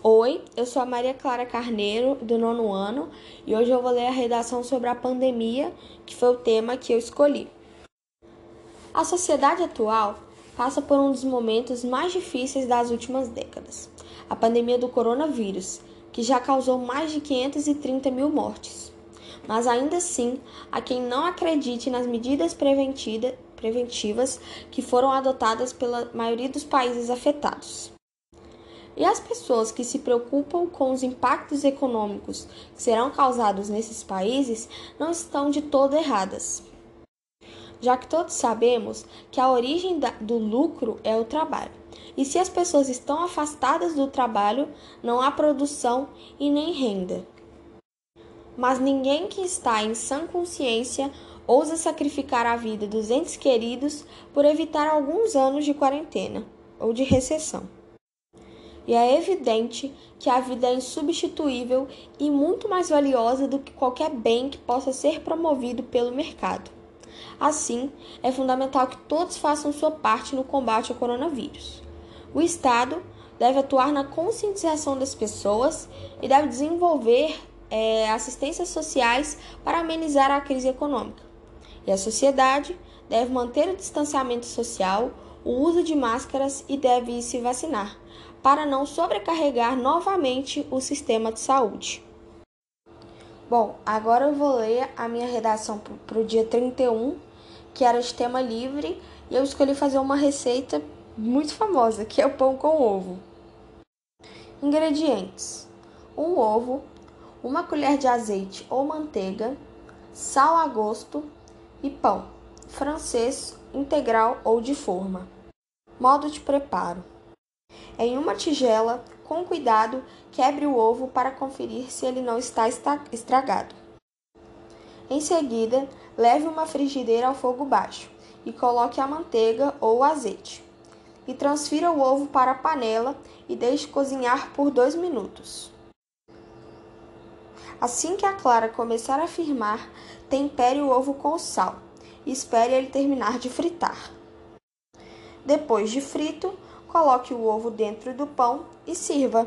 Oi, eu sou a Maria Clara Carneiro, do nono ano, e hoje eu vou ler a redação sobre a pandemia, que foi o tema que eu escolhi. A sociedade atual passa por um dos momentos mais difíceis das últimas décadas, a pandemia do coronavírus, que já causou mais de 530 mil mortes. Mas ainda assim, há quem não acredite nas medidas preventivas que foram adotadas pela maioria dos países afetados. E as pessoas que se preocupam com os impactos econômicos que serão causados nesses países não estão de todo erradas. Já que todos sabemos que a origem do lucro é o trabalho. E se as pessoas estão afastadas do trabalho, não há produção e nem renda. Mas ninguém que está em sã consciência ousa sacrificar a vida dos entes queridos por evitar alguns anos de quarentena ou de recessão e é evidente que a vida é insubstituível e muito mais valiosa do que qualquer bem que possa ser promovido pelo mercado. Assim, é fundamental que todos façam sua parte no combate ao coronavírus. O Estado deve atuar na conscientização das pessoas e deve desenvolver é, assistências sociais para amenizar a crise econômica. E a sociedade deve manter o distanciamento social, o uso de máscaras e deve se vacinar, para não sobrecarregar novamente o sistema de saúde. Bom, agora eu vou ler a minha redação para o dia 31, que era de tema livre, e eu escolhi fazer uma receita muito famosa, que é o pão com ovo. Ingredientes: um ovo, uma colher de azeite ou manteiga, sal a gosto e pão, francês, integral ou de forma. Modo de preparo: em uma tigela, com cuidado, quebre o ovo para conferir se ele não está estragado. Em seguida, leve uma frigideira ao fogo baixo e coloque a manteiga ou o azeite. E transfira o ovo para a panela e deixe cozinhar por dois minutos. Assim que a clara começar a firmar, tempere o ovo com sal e espere ele terminar de fritar. Depois de frito, Coloque o ovo dentro do pão e sirva.